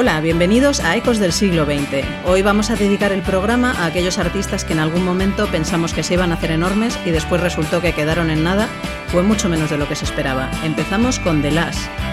Hola, bienvenidos a Ecos del siglo XX. Hoy vamos a dedicar el programa a aquellos artistas que en algún momento pensamos que se iban a hacer enormes y después resultó que quedaron en nada o en mucho menos de lo que se esperaba. Empezamos con The Last.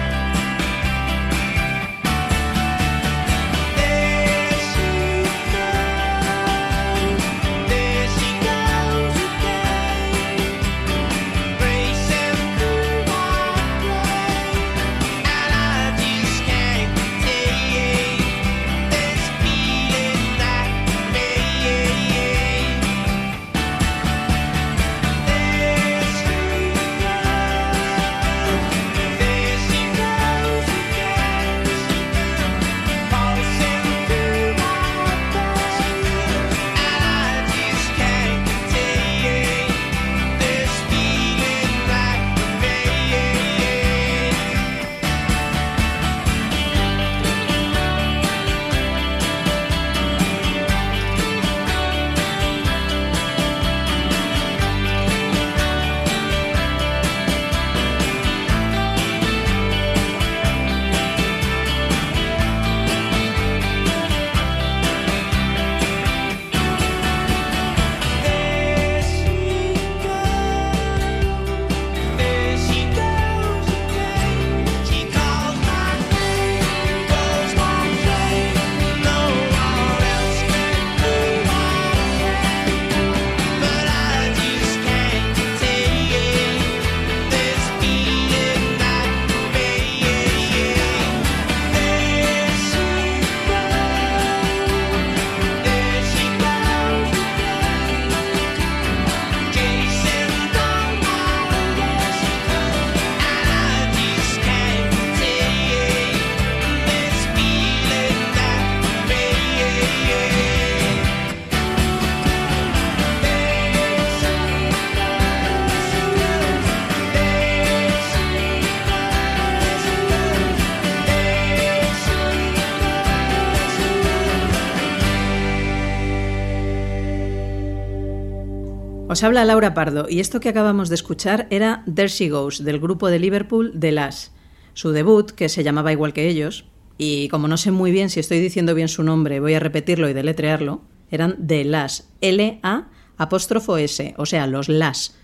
Os habla Laura Pardo y esto que acabamos de escuchar era There She Goes del grupo de Liverpool The Las. Su debut, que se llamaba igual que ellos, y como no sé muy bien si estoy diciendo bien su nombre, voy a repetirlo y deletrearlo, eran The Las, L-A apóstrofo S, o sea, los Las.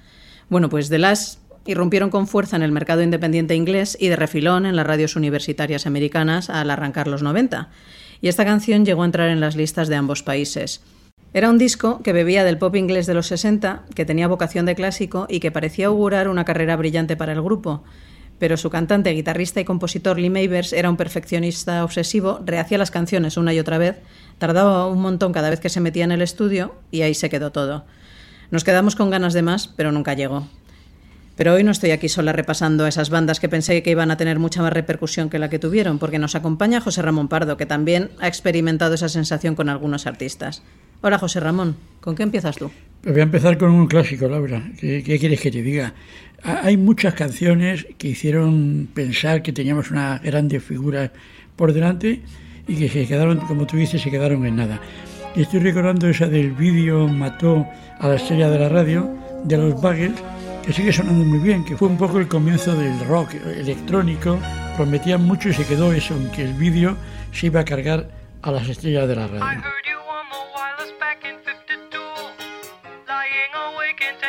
Bueno, pues The Las irrumpieron con fuerza en el mercado independiente inglés y de refilón en las radios universitarias americanas al arrancar los 90. Y esta canción llegó a entrar en las listas de ambos países. Era un disco que bebía del pop inglés de los 60, que tenía vocación de clásico y que parecía augurar una carrera brillante para el grupo. Pero su cantante, guitarrista y compositor Lee Mavers era un perfeccionista obsesivo, rehacía las canciones una y otra vez, tardaba un montón cada vez que se metía en el estudio y ahí se quedó todo. Nos quedamos con ganas de más, pero nunca llegó. Pero hoy no estoy aquí sola repasando esas bandas que pensé que iban a tener mucha más repercusión que la que tuvieron, porque nos acompaña José Ramón Pardo, que también ha experimentado esa sensación con algunos artistas. Hola José Ramón, ¿con qué empiezas tú? Voy a empezar con un clásico, Laura. ¿Qué, quieres que te diga? Hay muchas canciones que hicieron pensar que teníamos una grandes figuras por delante y que se quedaron, como tú dices, se quedaron en nada. Y estoy recordando esa del vídeo Mató a la estrella de la radio de los Buggles, que sigue sonando muy bien, que fue un poco el comienzo del rock electrónico. Prometían mucho y se quedó eso, en que el vídeo se iba a cargar a las estrellas de la radio.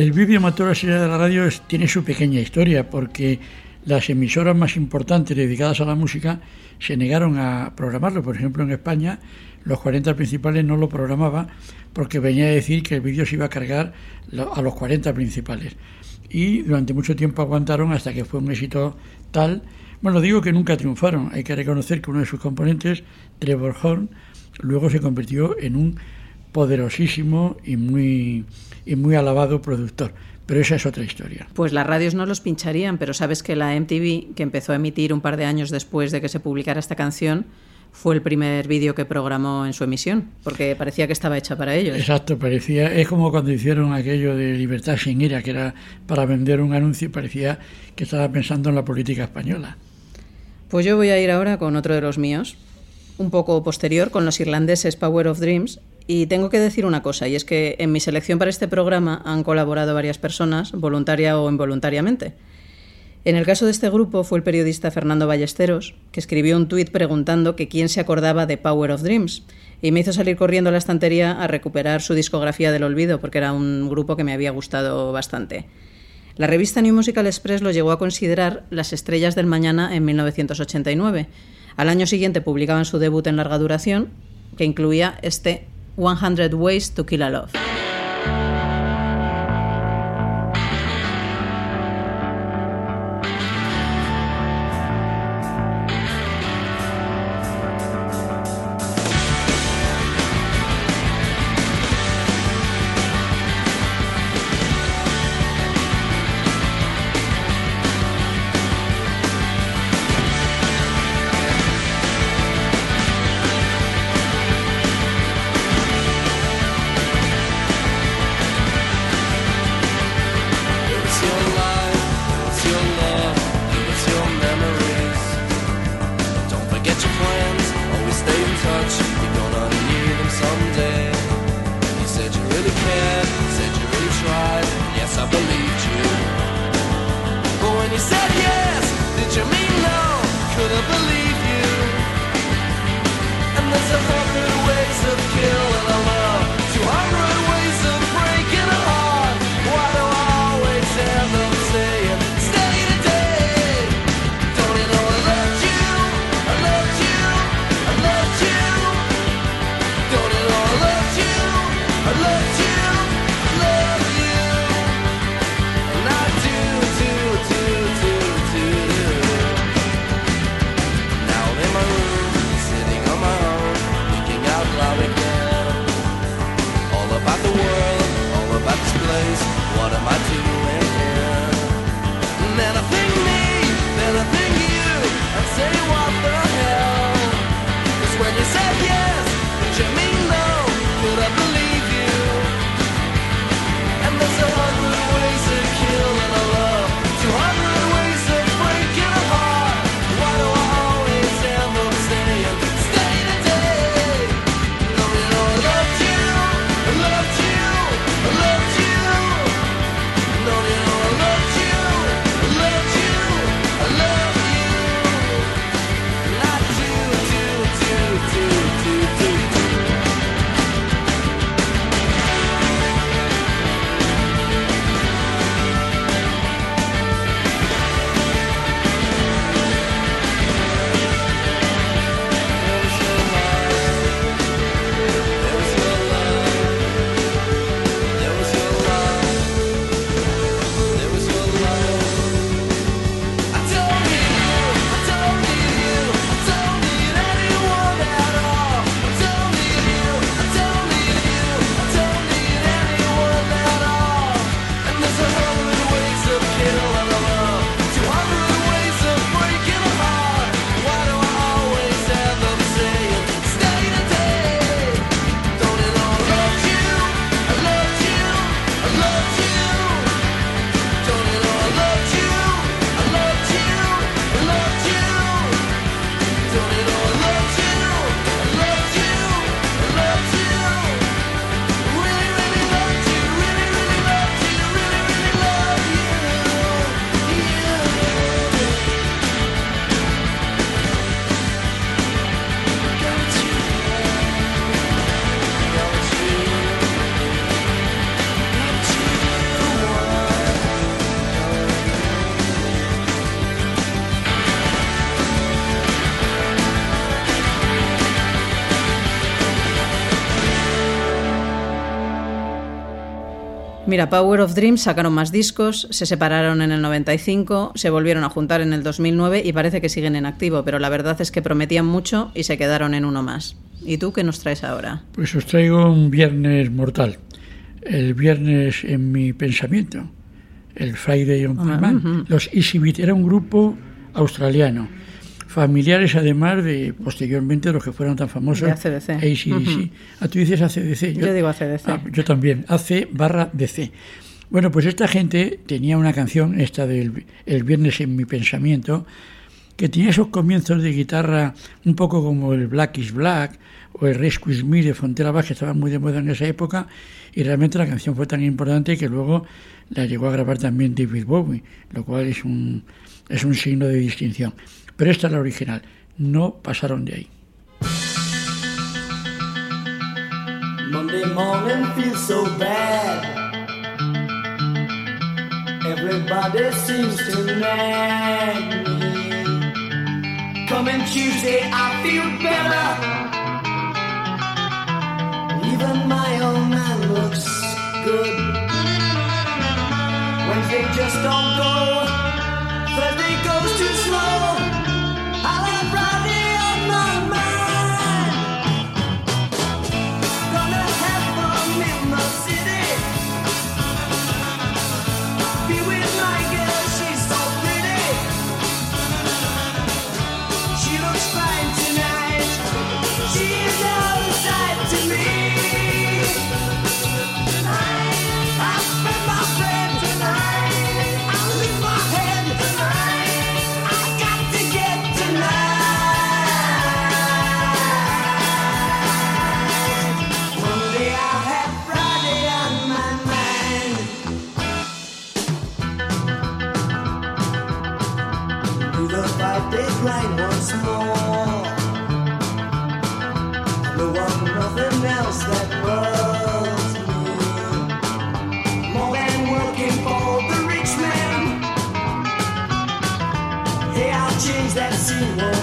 El vídeo amateur de la radio tiene su pequeña historia porque las emisoras más importantes dedicadas a la música se negaron a programarlo. Por ejemplo, en España los 40 principales no lo programaban porque venía a decir que el vídeo se iba a cargar a los 40 principales. Y durante mucho tiempo aguantaron hasta que fue un éxito tal. Bueno, digo que nunca triunfaron. Hay que reconocer que uno de sus componentes, Trevor Horn, luego se convirtió en un poderosísimo y muy y muy alabado productor. Pero esa es otra historia. Pues las radios no los pincharían, pero sabes que la MTV, que empezó a emitir un par de años después de que se publicara esta canción, fue el primer vídeo que programó en su emisión, porque parecía que estaba hecha para ellos. Exacto, parecía, es como cuando hicieron aquello de Libertad sin ira, que era para vender un anuncio y parecía que estaba pensando en la política española. Pues yo voy a ir ahora con otro de los míos, un poco posterior, con los irlandeses Power of Dreams, y tengo que decir una cosa, y es que en mi selección para este programa han colaborado varias personas, voluntaria o involuntariamente. En el caso de este grupo fue el periodista Fernando Ballesteros, que escribió un tuit preguntando que quién se acordaba de Power of Dreams, y me hizo salir corriendo a la estantería a recuperar su discografía del olvido, porque era un grupo que me había gustado bastante. La revista New Musical Express lo llegó a considerar las estrellas del mañana en 1989. Al año siguiente publicaban su debut en larga duración, que incluía este 100 Ways to Kill a Love. Mira, Power of Dreams sacaron más discos, se separaron en el 95, se volvieron a juntar en el 2009 y parece que siguen en activo, pero la verdad es que prometían mucho y se quedaron en uno más. ¿Y tú qué nos traes ahora? Pues os traigo un viernes mortal, el viernes en mi pensamiento, el Friday on my mind. Los Easy Beat era un grupo australiano familiares además de posteriormente los que fueron tan famosos. De ACDC. ACDC. Ah, tú dices ACDC. Yo, digo ACDC. Ah, yo también, AC barra DC. Bueno, pues esta gente tenía una canción, esta del El Viernes en mi pensamiento, que tenía esos comienzos de guitarra un poco como el Black is Black o el Rescue Me de Frontera Baja, que estaban muy de moda en esa época, y realmente la canción fue tan importante que luego la llegó a grabar también David Bowie, lo cual es un, es un signo de distinción. Pero esta es la original. No pasaron de ahí. Monday morning feels so bad. Everybody seems to nag me. Coming Tuesday, I feel better. Even my old man looks good. Wednesday just don't go. Thursday goes too slow. I like about this once more. One nothing else that. More than working for the rich man. Hey, I'll change that scene.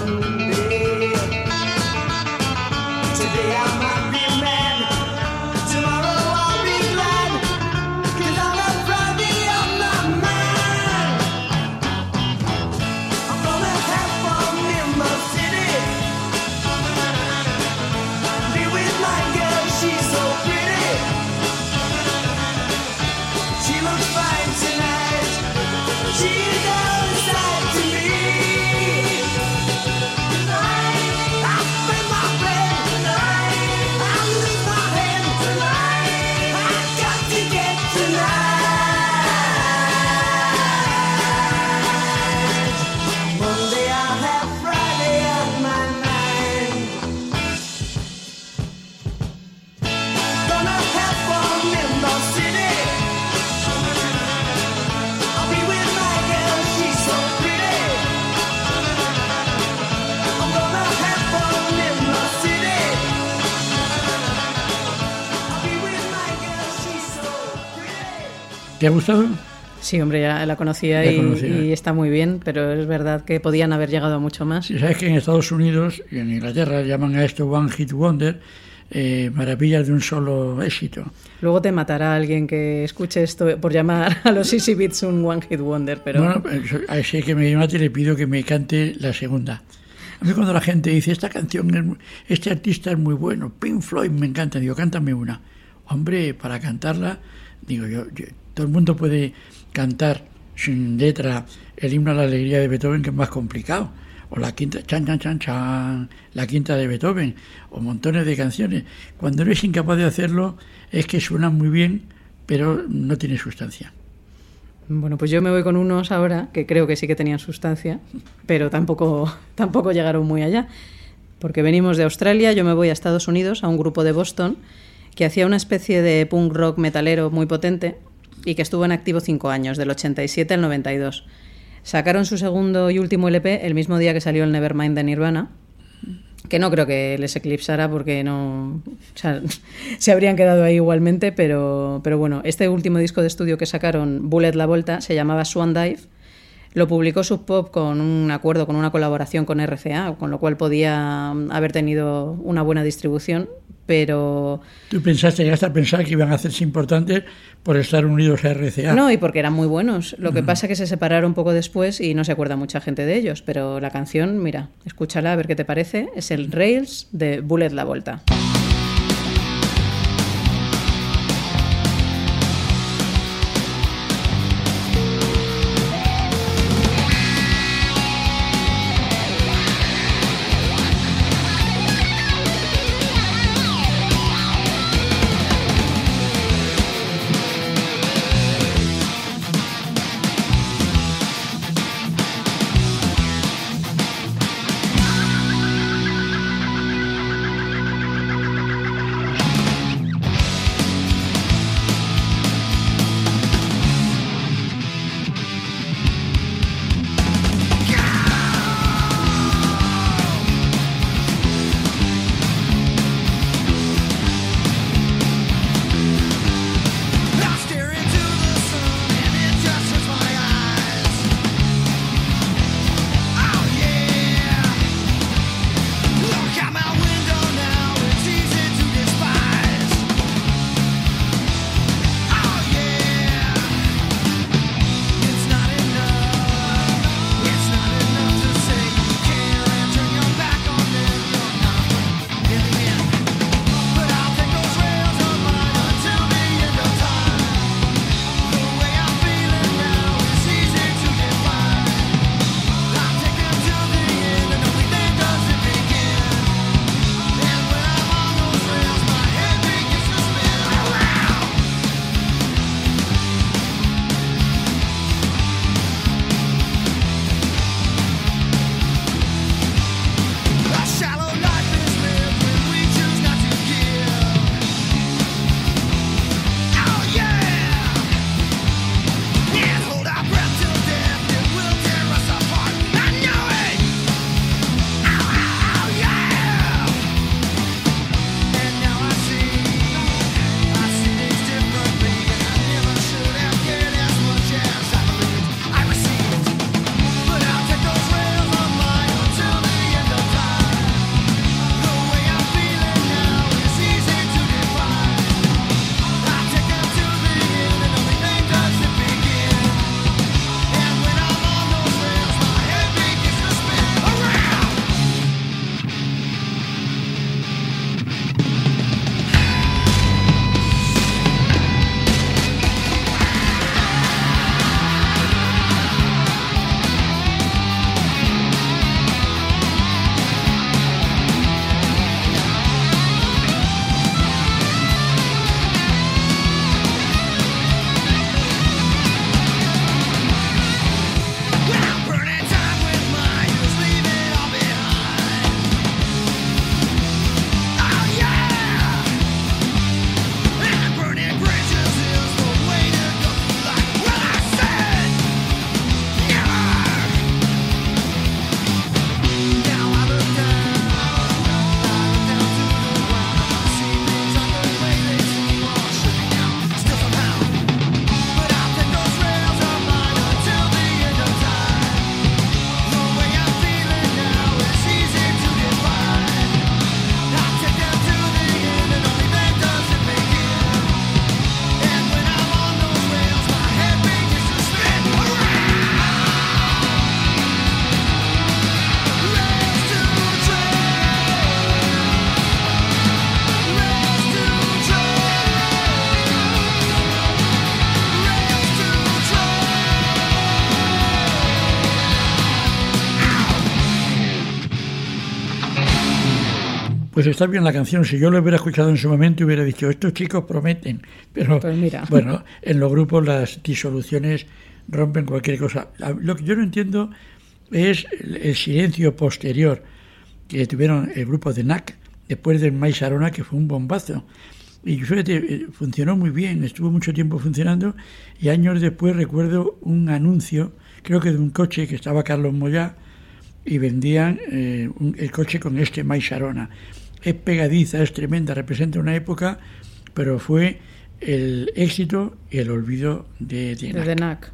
¿Te ha gustado? Sí, hombre, ya la conocía, y, está muy bien, pero es verdad que podían haber llegado mucho más. sabes que en Estados Unidos y en Inglaterra llaman a esto One Hit Wonder, eh, maravillas de un solo éxito. Luego te matará alguien que escuche esto por llamar a los Easy Beats un One Hit Wonder, pero... Bueno, a ese que me mate le pido que me cante la segunda. A mí cuando la gente dice, esta canción, este artista es muy bueno, Pink Floyd me encanta, digo, cántame una. Hombre, para cantarla, digo yo todo el mundo puede cantar sin letra el himno a la alegría de Beethoven, que es más complicado. O la quinta, chan, chan, chan, chan, la quinta de Beethoven, o montones de canciones. Cuando eres incapaz de hacerlo, es que suenan muy bien, pero no tiene sustancia. Bueno, pues yo me voy con unos ahora que creo que sí que tenían sustancia, pero tampoco, tampoco llegaron muy allá. Porque venimos de Australia, yo me voy a Estados Unidos, a un grupo de Boston, que hacía una especie de punk rock metalero muy potente, y que estuvo en activo cinco años, del 87 al 92. Sacaron su segundo y último LP el mismo día que salió el Nevermind de Nirvana, que no creo que les eclipsara porque no se habrían quedado ahí igualmente, pero, pero bueno, este último disco de estudio que sacaron, Bullet la Volta, se llamaba Swan Dive. Lo publicó Sub Pop con un acuerdo, con una colaboración con RCA, con lo cual podía haber tenido una buena distribución, pero... Tú pensaste, llegaste a pensar que iban a hacerse importantes por estar unidos a RCA. No, y porque eran muy buenos. Lo que pasa es que se separaron un poco después y no se acuerda mucha gente de ellos, pero la canción, mira, escúchala a ver qué te parece, es el Rails de Bullet La Volta. Pues está bien la canción. Si yo lo hubiera escuchado en su momento, hubiera dicho, estos chicos prometen. Pero Pues bueno, en los grupos las disoluciones rompen cualquier cosa. Lo que yo no entiendo es el silencio posterior que tuvieron el grupo de NAC después de Mais Arona, que fue un bombazo. Y fíjate, eh, funcionó muy bien, estuvo mucho tiempo funcionando y años después recuerdo un anuncio, creo que de un coche que estaba Carlos Moyá y vendían eh, el coche con este Mais Arona es pegadiza, es tremenda, representa una época, pero fue el éxito y el olvido de Denac.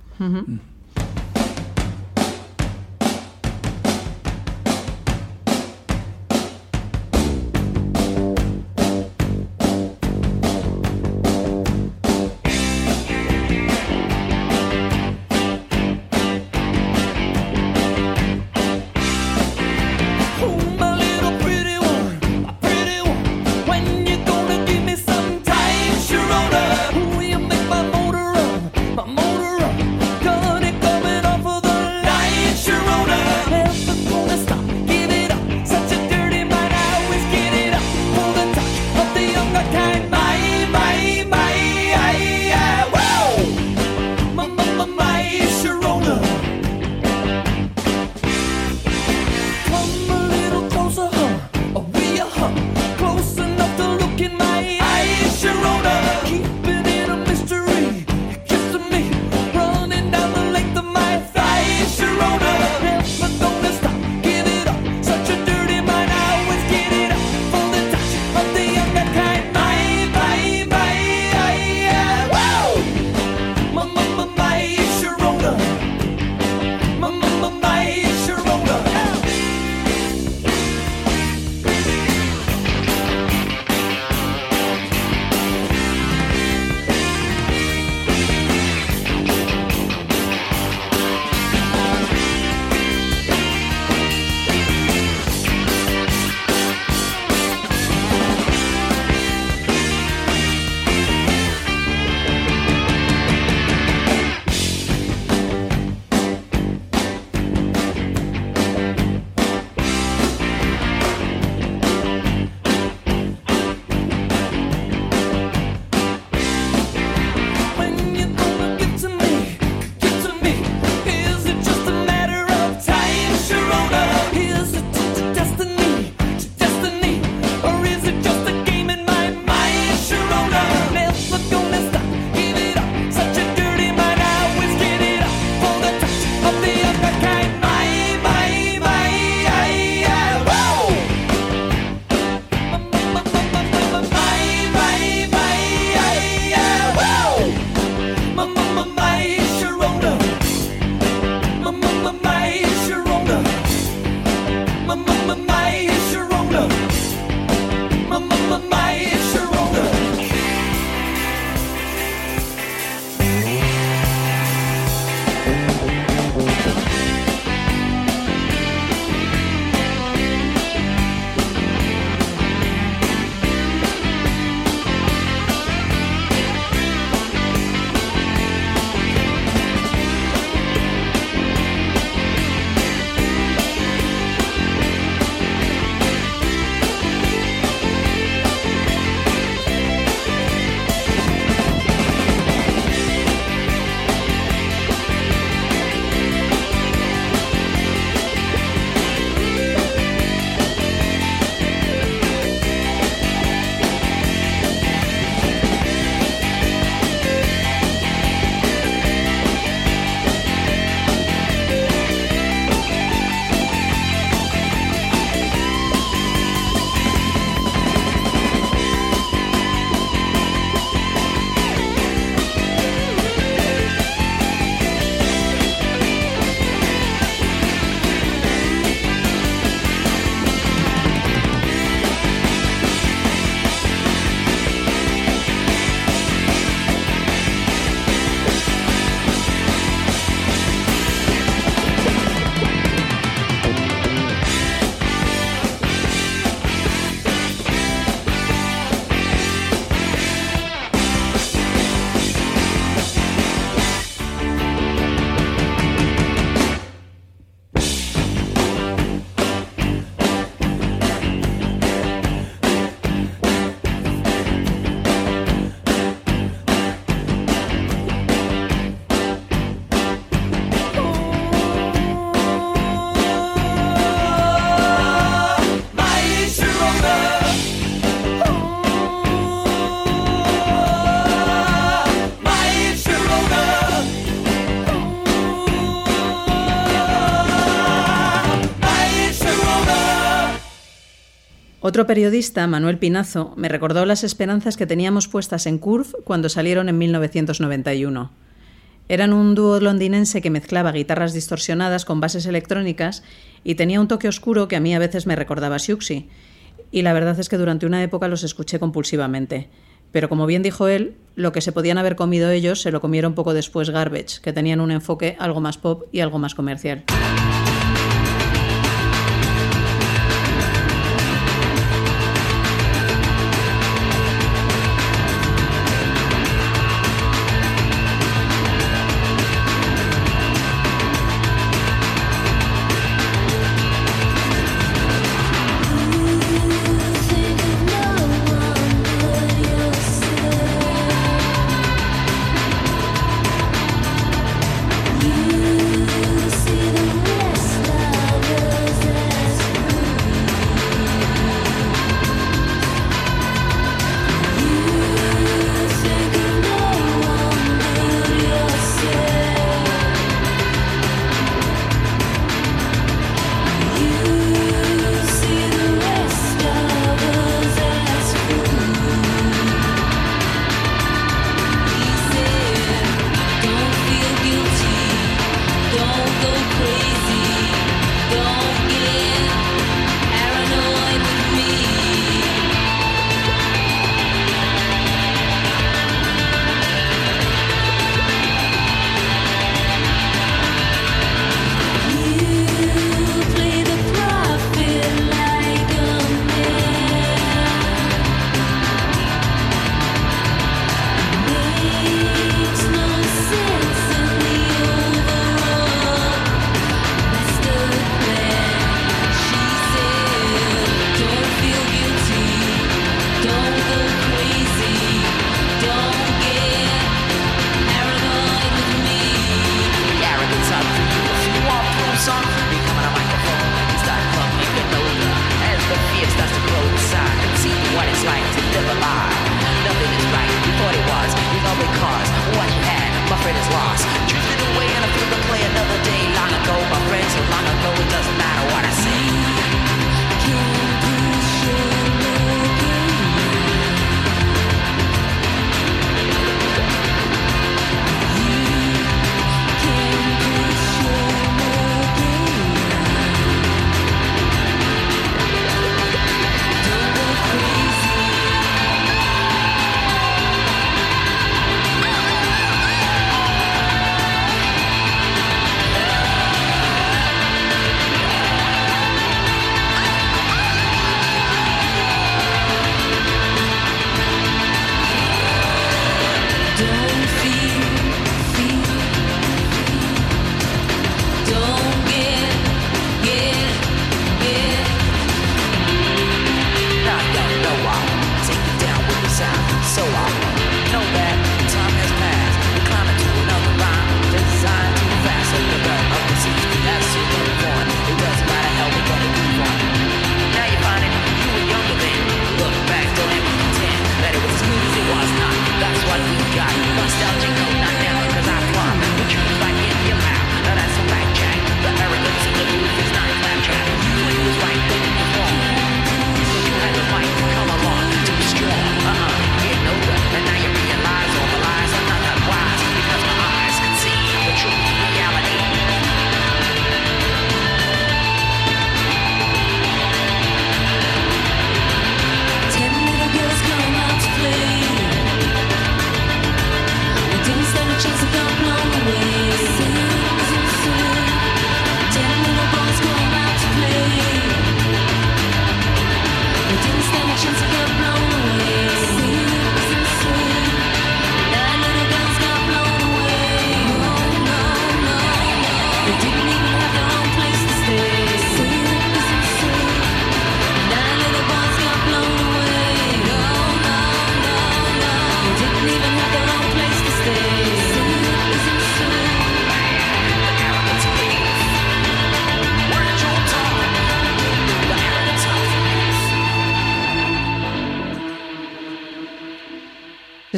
Otro periodista, Manuel Pinazo, me recordó las esperanzas que teníamos puestas en Curve cuando salieron en 1991. Eran un dúo londinense que mezclaba guitarras distorsionadas con bases electrónicas y tenía un toque oscuro que a mí a veces me recordaba a Siuxi. Y la verdad es que durante una época los escuché compulsivamente. Pero como bien dijo él, lo que se podían haber comido ellos se lo comieron poco después Garbage, que tenían un enfoque algo más pop y algo más comercial.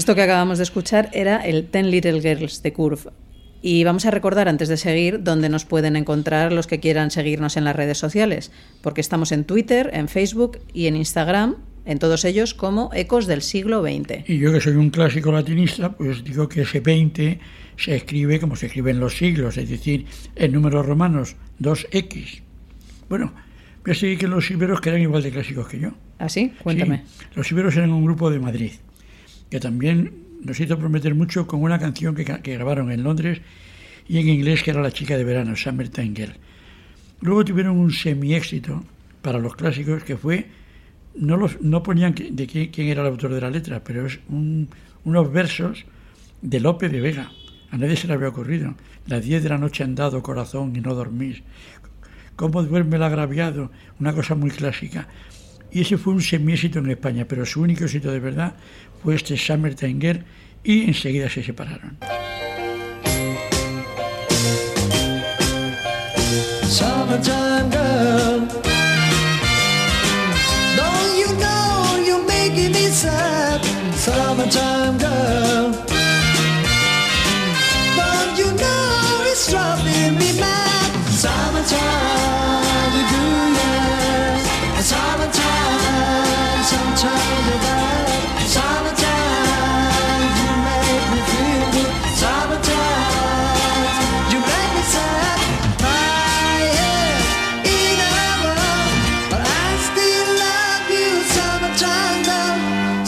Esto que acabamos de escuchar era el Ten Little Girls de Curve. Y vamos a recordar antes de seguir dónde nos pueden encontrar los que quieran seguirnos en las redes sociales, porque estamos en Twitter, en Facebook y en Instagram, en todos ellos como Ecos del siglo XX. Y yo que soy un clásico latinista, pues digo que ese 20 se escribe como se escriben los siglos, es decir, en números romanos 2x. Bueno, yo sé que los iberos que eran igual de clásicos que yo. ¿Ah, sí? Cuéntame. los iberos eran un grupo de Madrid, que también nos hizo prometer mucho con una canción que, grabaron en Londres y en inglés que era La chica de verano, Summertime Girl. Luego tuvieron un semi-éxito para los clásicos que fue, no, los, no ponían de quién, era el autor de la letra, pero es unos versos de Lope de Vega. A nadie se le había ocurrido. Las diez de la noche han dado corazón y no dormís. ¿Cómo duerme el agraviado? Una cosa muy clásica. Y ese fue un semi-éxito en España, pero su único éxito de verdad este Summertime Girl y enseguida se separaron. Summertime girl, don't you know you're making me sad? Summertime girl, don't you know it's driving me mad? Summertime,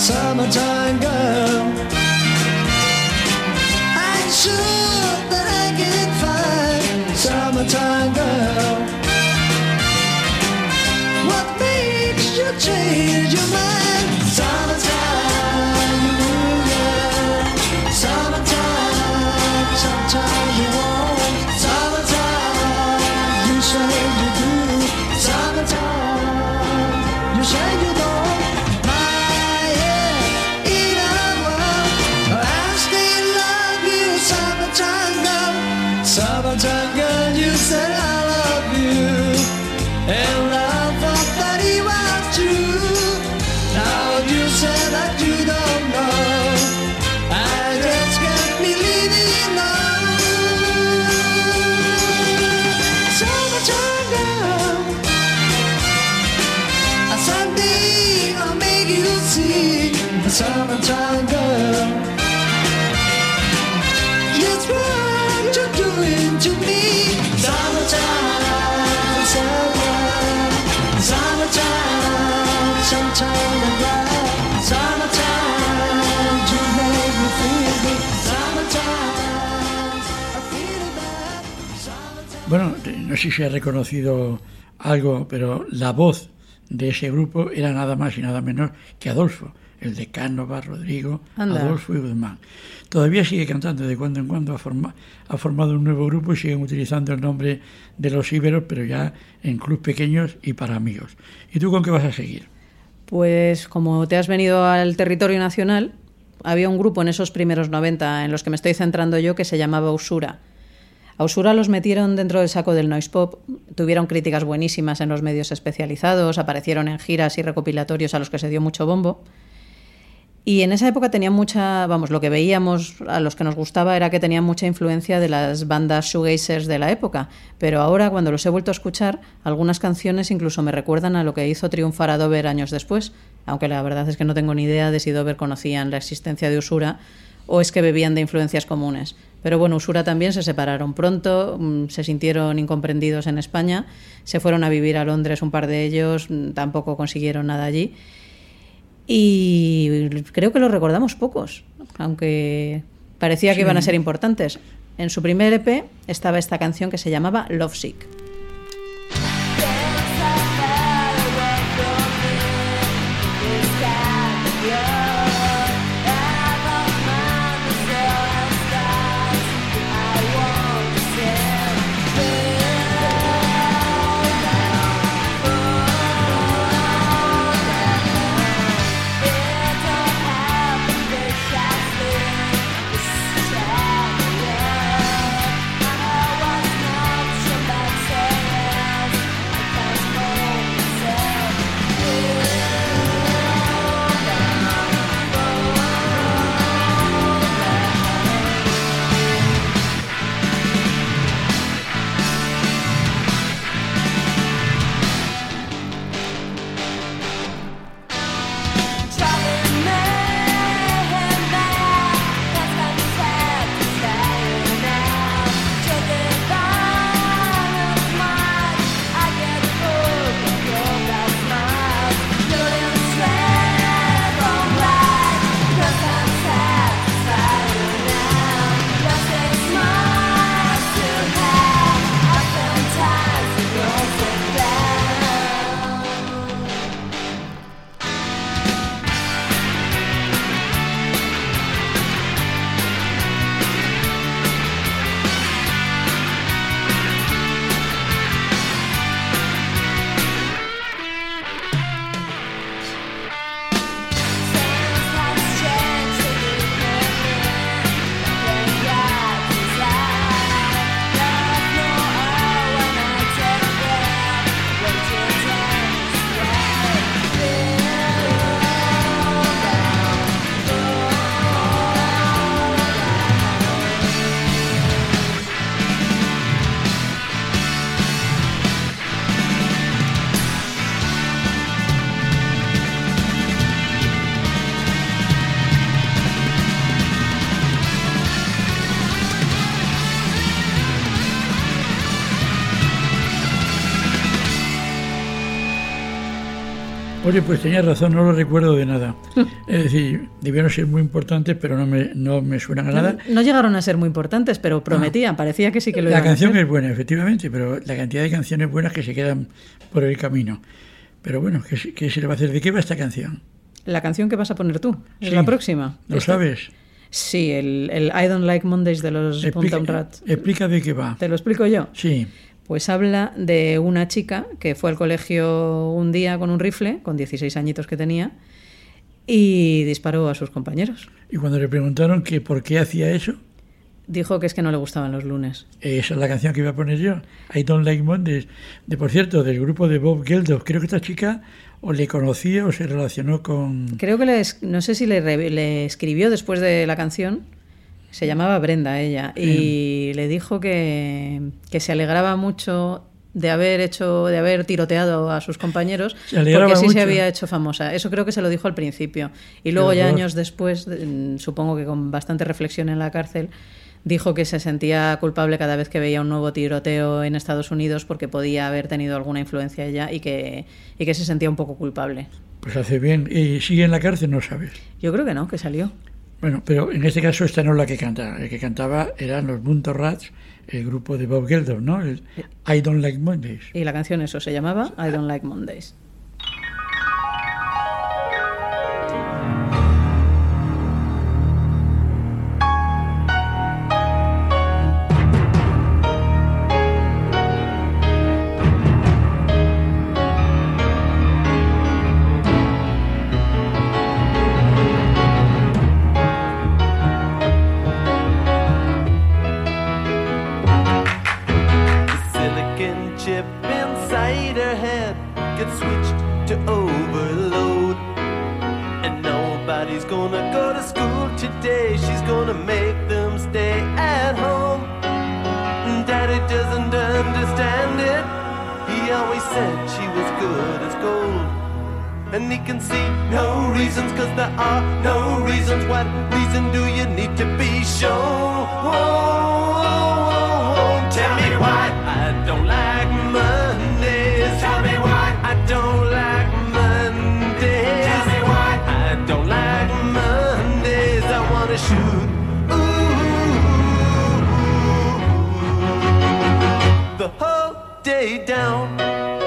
Bueno, no sé si ha reconocido algo, pero la voz de ese grupo era nada más y nada menos que Adolfo, el de Cánova, Rodrigo, Adolfo y Guzmán. Todavía sigue cantando de cuando en cuando, ha, ha formado un nuevo grupo y siguen utilizando el nombre de los íberos, pero ya en clubes pequeños y para amigos. ¿Y tú con qué vas a seguir? Pues como te has venido al territorio nacional, había un grupo en esos primeros 90 en los que me estoy centrando yo que se llamaba Usura a Usura los metieron dentro del saco del noise pop, tuvieron críticas buenísimas en los medios especializados, aparecieron en giras y recopilatorios a los que se dio mucho bombo. Y en esa época tenían mucha, vamos, lo que veíamos a los que nos gustaba era que tenían mucha influencia de las bandas shoegazers de la época, pero ahora cuando los he vuelto a escuchar, algunas canciones incluso me recuerdan a lo que hizo triunfar a Dover años después, aunque la verdad es que no tengo ni idea de si Dover conocían la existencia de Usura o es que bebían de influencias comunes. Pero bueno, Usura también se separaron pronto, mm, se sintieron incomprendidos en España, se fueron a vivir a Londres un par de ellos, mm, tampoco consiguieron nada allí. Y creo que los recordamos pocos, aunque parecía que iban a ser importantes. En su primer EP estaba esta canción que se llamaba Love Oye, pues tenía razón, no lo recuerdo de nada. Es decir, debieron ser muy importantes, pero no me, no me suenan a nada. No, llegaron a ser muy importantes, pero prometían, parecía que sí que lo La iban a canción hacer. es buena, efectivamente, pero la cantidad de canciones buenas que se quedan por el camino. Pero bueno, ¿qué, se- qué se le va a hacer? ¿De qué va esta canción? La canción que vas a poner tú, es Sí. la próxima. ¿Lo sabes? Sí, el, el I Don't Like Mondays de los Explica, Punta Rat. explica de qué va. ¿Te lo explico yo? Sí, Pues habla de una chica que fue al colegio un día con un rifle, con 16 añitos que tenía, y disparó a sus compañeros. y cuando le preguntaron que por qué hacía eso, Dijo que es que no le gustaban los lunes. esa es la canción que iba a poner yo, I Don't Like Mondays, de por cierto, del grupo de Bob Geldof. Creo que esta chica o le conocía o se relacionó con... Creo que le no sé si le, le escribió después de la canción, se llamaba Brenda ella, y le dijo que, que se alegraba mucho de haber hecho, de haber tiroteado a sus compañeros, Se porque así se mucho. había hecho famosa. Eso creo que se lo dijo al principio. Y luego ya años después, mm, supongo que con bastante reflexión en la cárcel, dijo que se sentía culpable cada vez que veía un nuevo tiroteo en Estados Unidos porque podía haber tenido alguna influencia ella y que, y que se sentía un poco culpable. Pues hace bien. ¿Y sigue en la cárcel? No sabes. Yo creo que no, que salió. Bueno, pero en este caso esta no es la que canta. El que cantaba eran los Bunto Rats, el grupo de Bob Geldof, ¿no? El I Don't Like Mondays. Y la canción eso se llamaba I Don't Like Mondays. She was good as gold. And he can see no reasons, cause there are no reasons. What reason do you need to be shown? Tell me why I don't like Mondays. Tell me why I don't like Mondays. Tell me why I don't like Mondays. I wanna shoot. Ooh, the whole day down.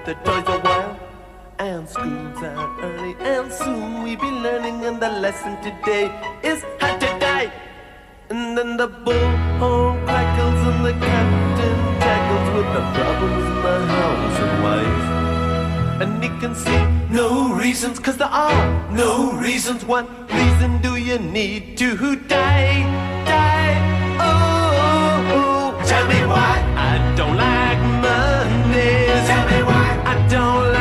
with the toys a while. And school's out early, and soon we'll be learning. And the lesson today is how to die. And then the bullhorn crackles, and the captain tackles with the problems in the house and wife. And he can see no reasons, cause there are no reasons. What reason do you need to die? Die. Oh, oh. oh. tell me why I don't like don't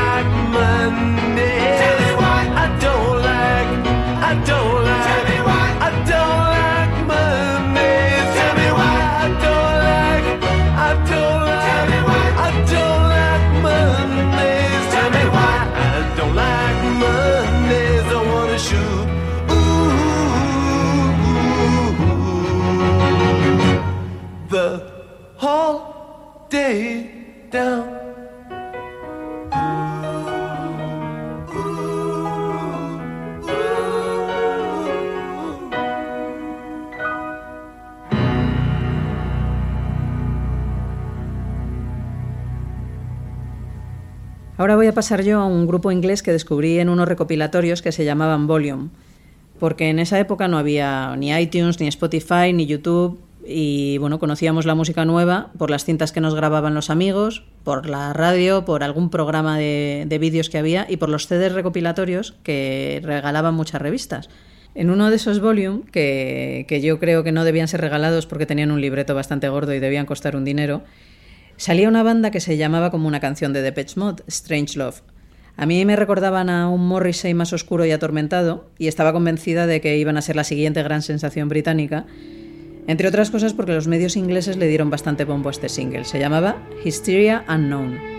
pasar yo a un grupo inglés que descubrí en unos recopilatorios que se llamaban Volume, porque en esa época no había ni iTunes, ni Spotify, ni YouTube, y bueno, conocíamos la música nueva por las cintas que nos grababan los amigos, por la radio, por algún programa de, de vídeos que había y por los CDs recopilatorios que regalaban muchas revistas. En uno de esos volume, que, que yo creo que no debían ser regalados porque tenían un libreto bastante gordo y debían costar un dinero, salía una banda que se llamaba como una canción de Depeche Mode, Strange Love. A mí me recordaban a un Morrissey más oscuro y atormentado, y estaba convencida de que iban a ser la siguiente gran sensación británica, entre otras cosas porque los medios ingleses le dieron bastante bombo a este single. Se llamaba Hysteria Unknown.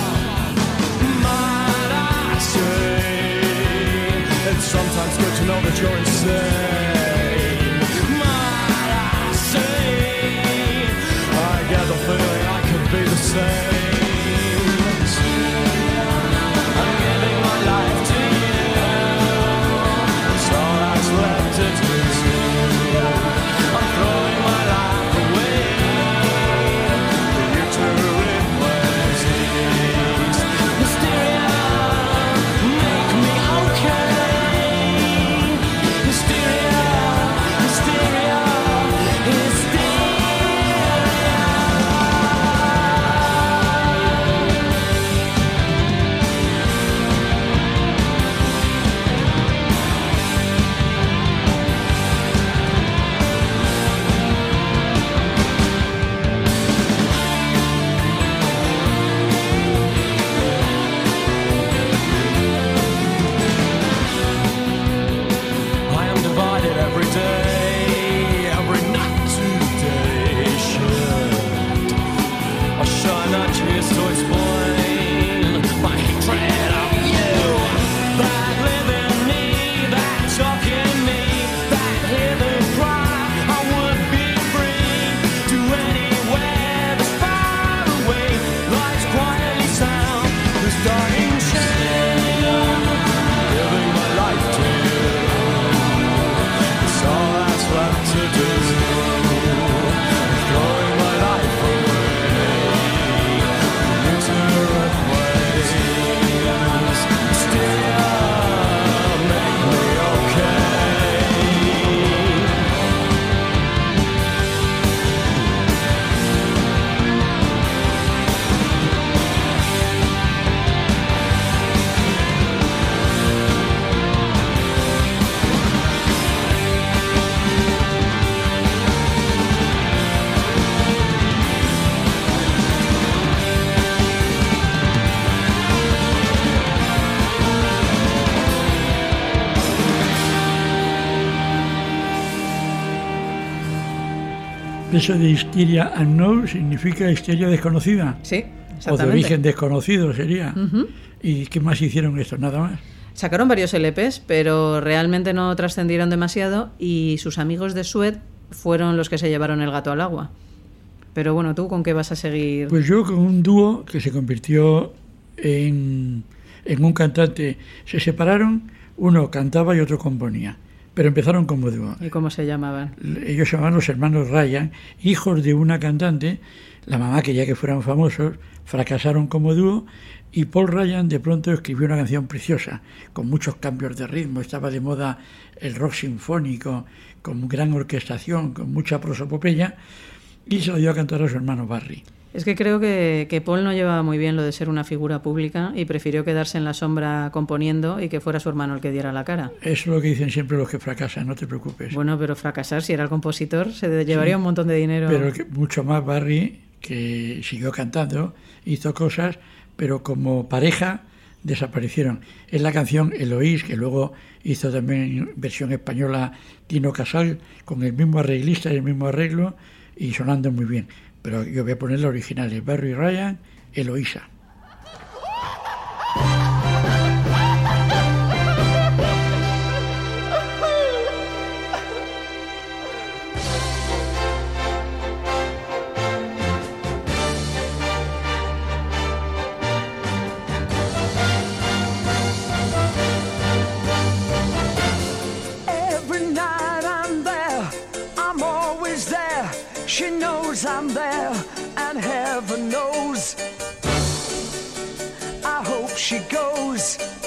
sometimes good to know that you're insane? Eso de histeria unknown significa histeria desconocida. Sí, O de exactamente. origen desconocido sería. Ujú. ¿Y qué más hicieron esto? Nada más. Sacaron varios LPs, pero realmente no trascendieron demasiado y sus amigos de Sued fueron los que se llevaron el gato al agua. Pero bueno, ¿tú con qué vas a seguir? Pues yo con un dúo que se convirtió en, en un cantante. Se separaron, uno cantaba y otro componía, pero empezaron como dúo. ¿Y cómo se llamaban? Ellos se llamaban los hermanos Ryan, hijos de una cantante. La mamá quería que fueran famosos, fracasaron como dúo y Paul Ryan de pronto escribió una canción preciosa, con muchos cambios de ritmo. Estaba de moda el rock sinfónico, con gran orquestación, con mucha prosopopeya, y se lo dio a cantar a su hermano Barry. Es que creo que, que, Paul no llevaba muy bien lo de ser una figura pública y prefirió quedarse en la sombra componiendo y que fuera su hermano el que diera la cara. Eso es lo que dicen siempre los que fracasan, no te preocupes. Bueno, pero fracasar, si era el compositor, se llevaría sí, un montón de dinero. Pero que mucho más Barry, que siguió cantando, hizo cosas, pero como pareja desaparecieron. Es la canción Eloís, que luego hizo también versión española Tino Casal, con el mismo arreglista y el mismo arreglo, y sonando muy bien pero yo voy a poner la original, el Barry Ryan, Eloísa. She goes.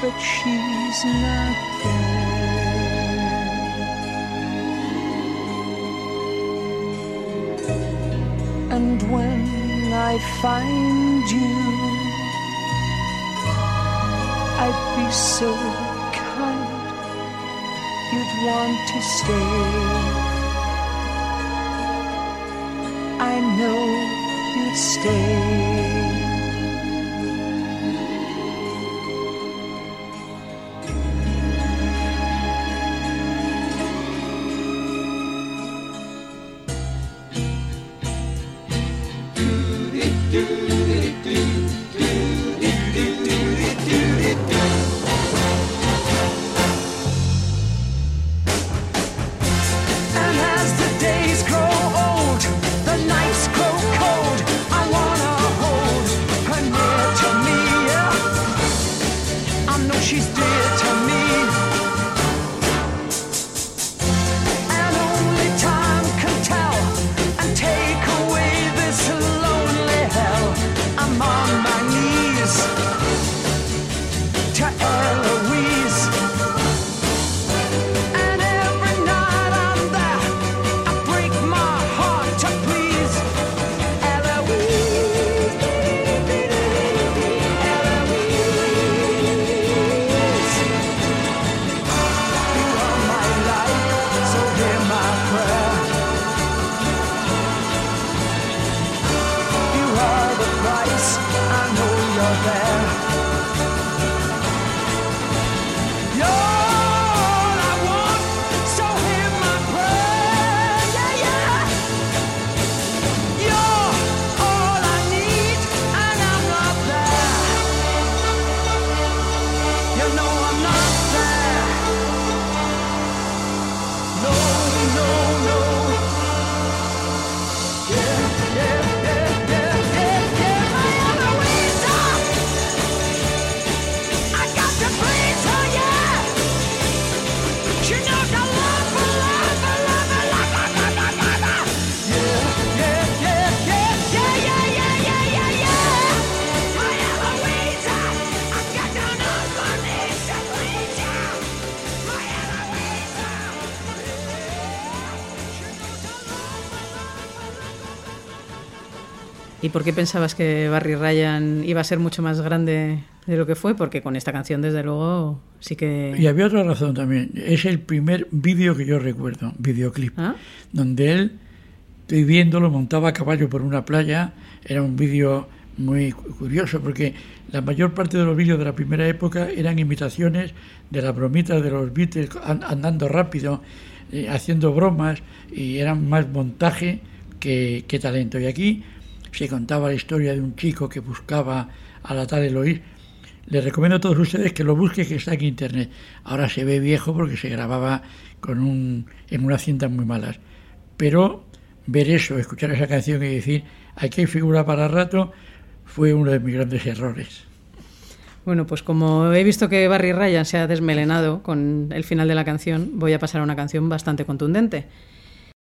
But she's not there. And when I find you, I'd be so kind, you'd want to stay. I know you'd stay. ¿Y por qué pensabas que Barry Ryan iba a ser mucho más grande de lo que fue? Porque con esta canción, desde luego, sí que... Y había otra razón también. Es el primer vídeo que yo recuerdo, videoclip, ¿Ah? donde él, estoy viéndolo, montaba a caballo por una playa. Era un vídeo muy cu- curioso porque la mayor parte de los vídeos de la primera época eran imitaciones de las bromitas de los Beatles an- andando rápido, eh, haciendo bromas y eran más montaje que, que talento. Y aquí se contaba la historia de un chico que buscaba a la tal Eloís. Les recomiendo a todos ustedes que lo busquen, que está en internet. Ahora se ve viejo porque se grababa con un, en unas cintas muy malas. Pero ver eso, escuchar esa canción y decir, aquí hay figura para rato, fue uno de mis grandes errores. Bueno, pues como he visto que Barry Ryan se ha desmelenado con el final de la canción, voy a pasar a una canción bastante contundente.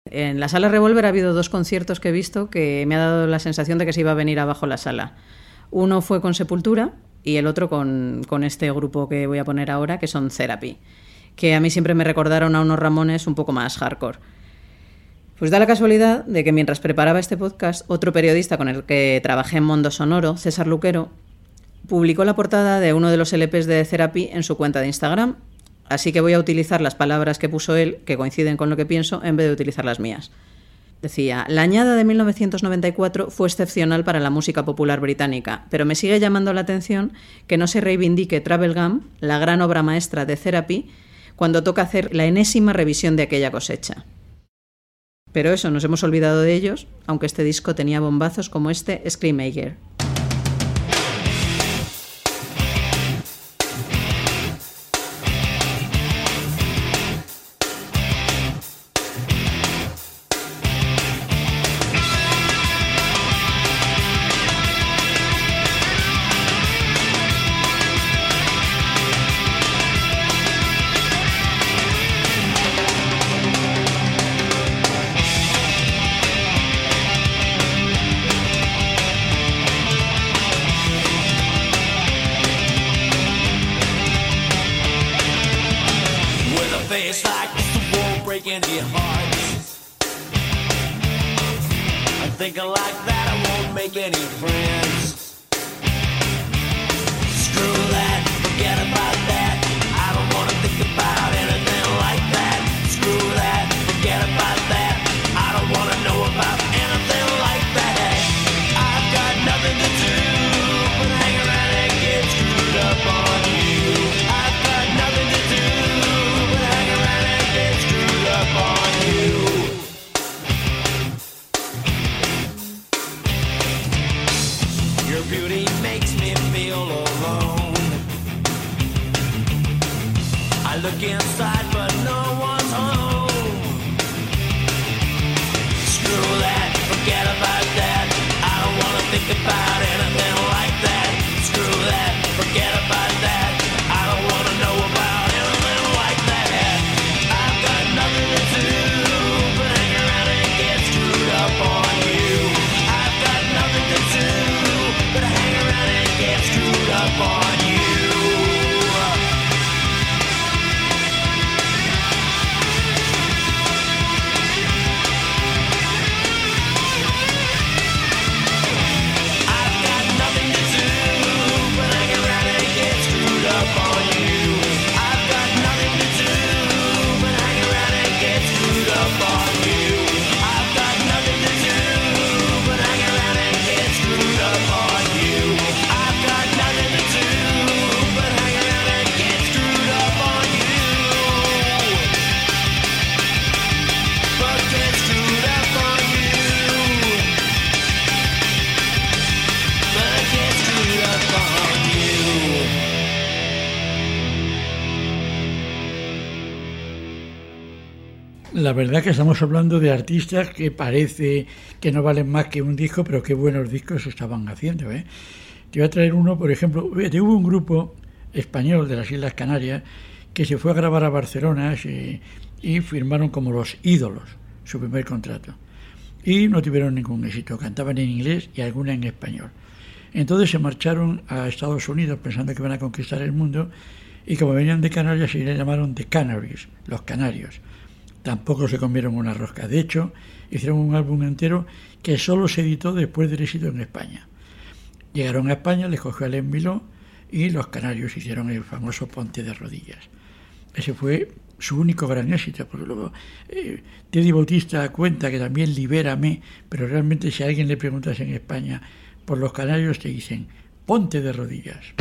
En la sala Revolver ha habido dos conciertos que he visto que me ha dado la sensación de que se iba a venir abajo la sala. Uno fue con Sepultura y el otro con, este grupo que voy a poner ahora, que son Therapy, que a mí siempre me recordaron a unos Ramones un poco más hardcore. Pues da la casualidad de que mientras preparaba este podcast, otro periodista con el que trabajé en Mundo Sonoro, César Luquero, publicó la portada de uno de los LPs de Therapy en su cuenta de Instagram, así que voy a utilizar las palabras que puso él, que coinciden con lo que pienso, en vez de utilizar las mías. Decía, la añada de 1994 fue excepcional para la música popular británica, pero me sigue llamando la atención que no se reivindique Travel Gum, la gran obra maestra de Therapy, cuando toca hacer la enésima revisión de aquella cosecha. Pero eso, nos hemos olvidado de ellos, aunque este disco tenía bombazos como este Screamaker. La verdad que estamos hablando de artistas que parece que no valen más que un disco, pero qué buenos discos estaban haciendo. ¿eh? Te voy a traer uno, por ejemplo, hubo un grupo español de las Islas Canarias que se fue a grabar a Barcelona se- y firmaron como los ídolos su primer contrato. Y no tuvieron ningún éxito, cantaban en inglés y alguna en español. Entonces se marcharon a Estados Unidos pensando que iban a conquistar el mundo y como venían de Canarias se le llamaron The Canaries, los canarios. Tampoco se comieron una rosca. De hecho, hicieron un álbum entero que solo se editó después del éxito en España. Llegaron a España, les cogió el Miló y los canarios hicieron el famoso Ponte de Rodillas. Ese fue su único gran éxito, porque luego eh, Teddy Bautista cuenta que también Libérame, pero realmente si a alguien le preguntas en España por los canarios te dicen Ponte de Rodillas.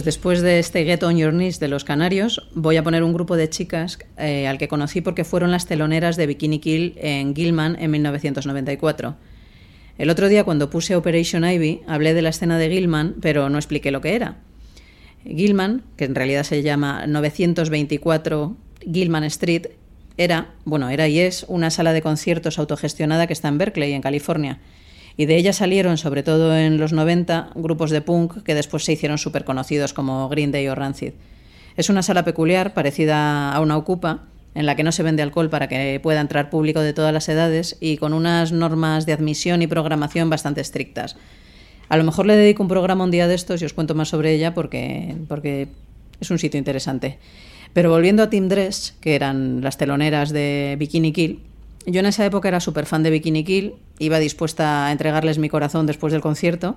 Pues después de este Get on Your Knees de los Canarios, voy a poner un grupo de chicas eh, al que conocí porque fueron las teloneras de Bikini Kill en Gilman en 1994. El otro día cuando puse Operation Ivy hablé de la escena de Gilman, pero no expliqué lo que era. Gilman, que en realidad se llama 924 Gilman Street, era, bueno, era y es una sala de conciertos autogestionada que está en Berkeley, en California. Y de ella salieron, sobre todo en los 90, grupos de punk que después se hicieron súper conocidos como Green Day o Rancid. Es una sala peculiar, parecida a una ocupa, en la que no se vende alcohol para que pueda entrar público de todas las edades y con unas normas de admisión y programación bastante estrictas. A lo mejor le dedico un programa un día de estos y os cuento más sobre ella porque, porque es un sitio interesante. Pero volviendo a Team Dress, que eran las teloneras de Bikini Kill, yo en esa época era súper fan de Bikini Kill, iba dispuesta a entregarles mi corazón después del concierto,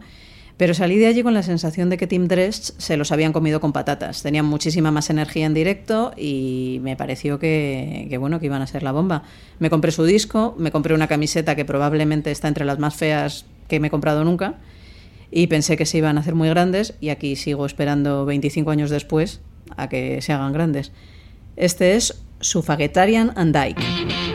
pero salí de allí con la sensación de que Team Dress se los habían comido con patatas. Tenían muchísima más energía en directo y me pareció que, bueno, que iban a ser la bomba. Me compré su disco, me compré una camiseta que probablemente está entre las más feas que me he comprado nunca y pensé que se iban a hacer muy grandes y aquí sigo esperando 25 años después a que se hagan grandes. Este es Suffragetarian and Dyke.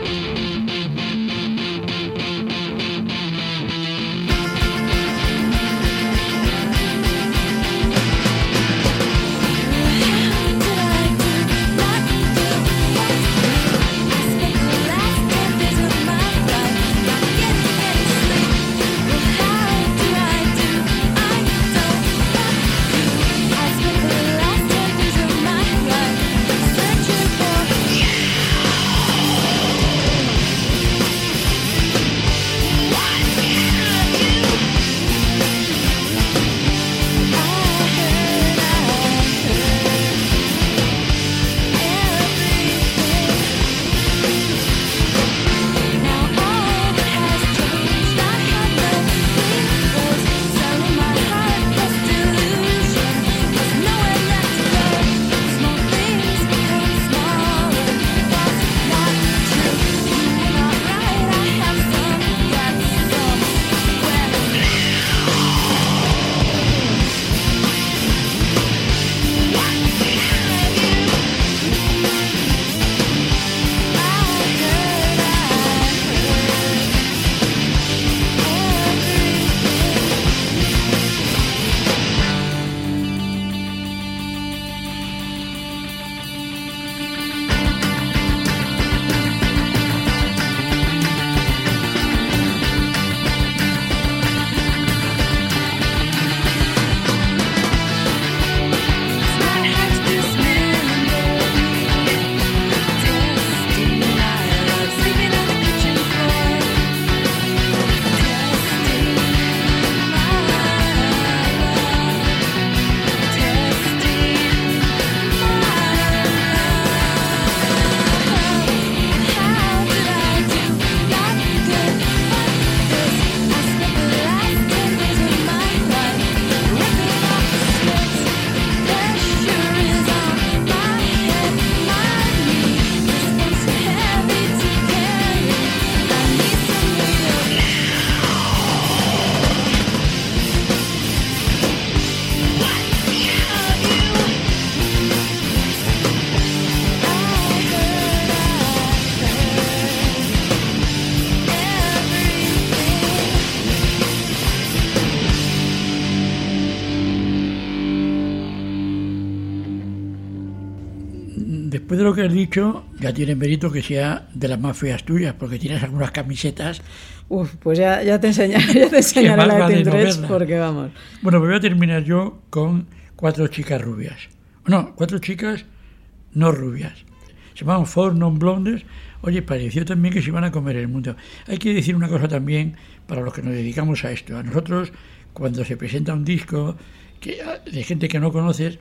Después de lo que has dicho, ya tiene mérito que sea de las más feas tuyas, porque tienes algunas camisetas. Uf, pues ya, ya te enseñaré, ya te enseñaré la Tintrets verla. porque vamos. Bueno, pues voy a terminar yo con cuatro chicas rubias. No, cuatro chicas no rubias. Se llaman Four Non Blondes. Oye, pareció también que se iban a comer el mundo. Hay que decir una cosa también para los que nos dedicamos a esto. A nosotros, cuando se presenta un disco que, de gente que no conoces,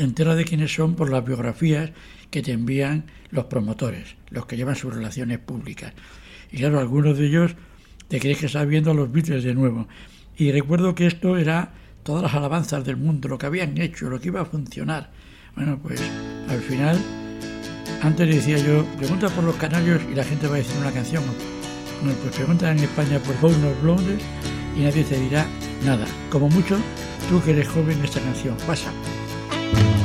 te enteras de quiénes son por las biografías que te envían los promotores, los que llevan sus relaciones públicas. Y claro, algunos de ellos te crees que estás viendo a los Beatles de nuevo. Y recuerdo que esto era todas las alabanzas del mundo, lo que habían hecho, lo que iba a funcionar. Bueno, pues al final, antes decía yo, pregunta por los canarios y la gente va a decir una canción. Bueno, pues pregunta en España por Bono Blondes y nadie te dirá nada. Como mucho, tú que eres joven, esta canción pasa. Bye.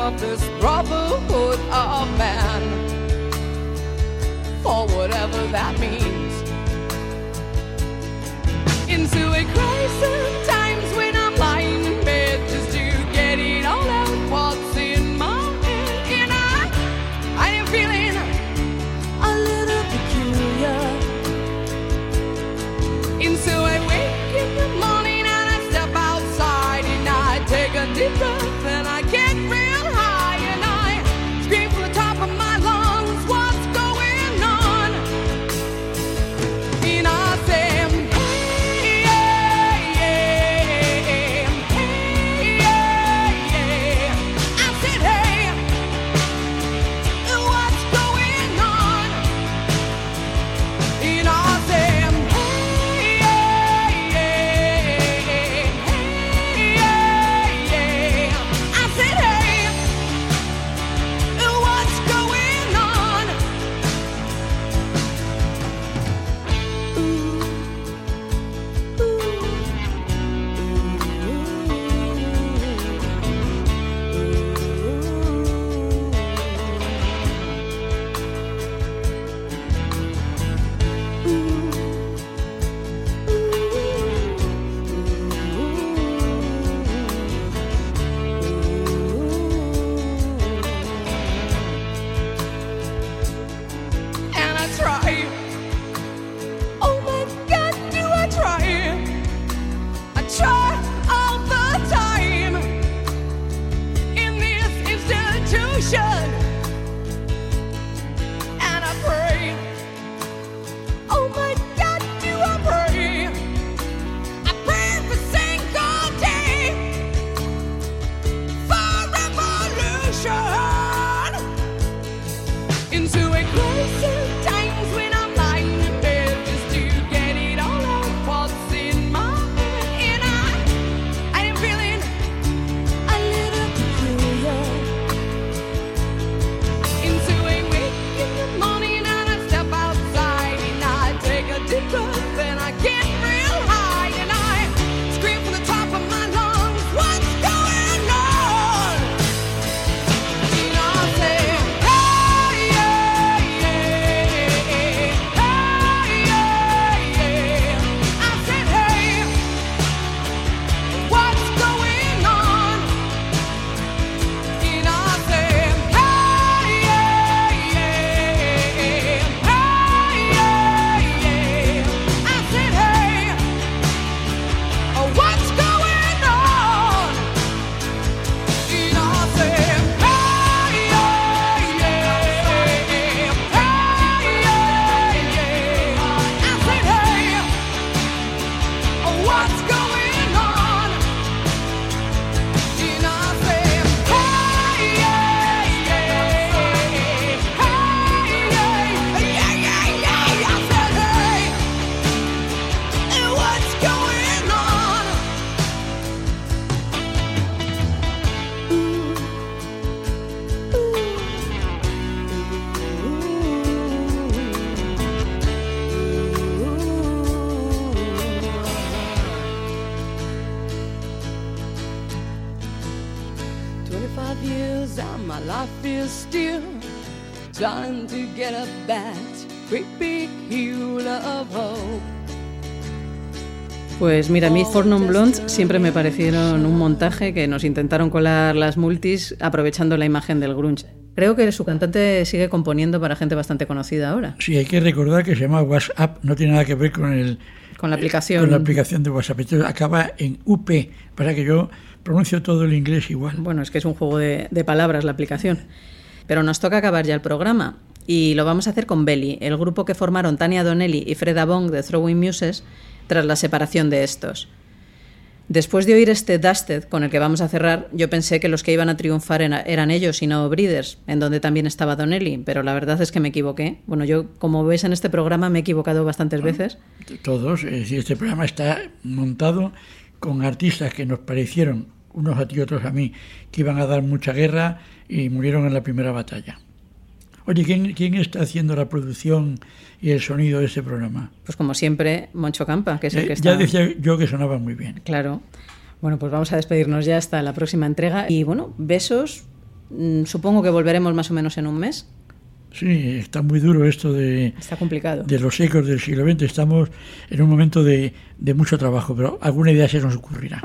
Of this brotherhood of man. For whatever that means. Into a crisis Pues mira, a mí Four Non Blondes siempre me parecieron un montaje que nos intentaron colar las multis aprovechando la imagen del grunge. Creo que su cantante sigue componiendo para gente bastante conocida ahora, Sí, hay que recordar que se llama WhatsApp, no tiene nada que ver con el con la aplicación. con la aplicación de WhatsApp. Entonces acaba en UP, para que yo pronuncio todo el inglés igual. Bueno, es que es un juego de, de palabras la aplicación. Pero nos toca acabar ya el programa y lo vamos a hacer con Belly, el grupo que formaron Tania Donnelly y Freda Bong de Throwing Muses tras la separación de estos. Después de oír este Dusted con el que vamos a cerrar, yo pensé que los que iban a triunfar era- eran ellos y no Breeders, en donde también estaba Donnelly, pero la verdad es que me equivoqué. Bueno, yo, como ves en este programa, me he equivocado bastantes veces. Todos, es este programa está montado con artistas que nos parecieron, unos a ti y otros a mí, que iban a dar mucha guerra y murieron en la primera batalla. Oye, ¿quién, quién está haciendo la producción y el sonido de este programa? Pues como siempre, Moncho Campa, que es el que Eh, está... ya decía yo que sonaba muy bien. Claro. Bueno, pues vamos a despedirnos ya hasta la próxima entrega. Y bueno, besos. Mm, Supongo que volveremos más o menos en un mes. Sí, está muy duro esto de, Está complicado. de los ecos del siglo XX. Estamos en un momento de, de mucho trabajo, pero alguna idea se nos ocurrirá.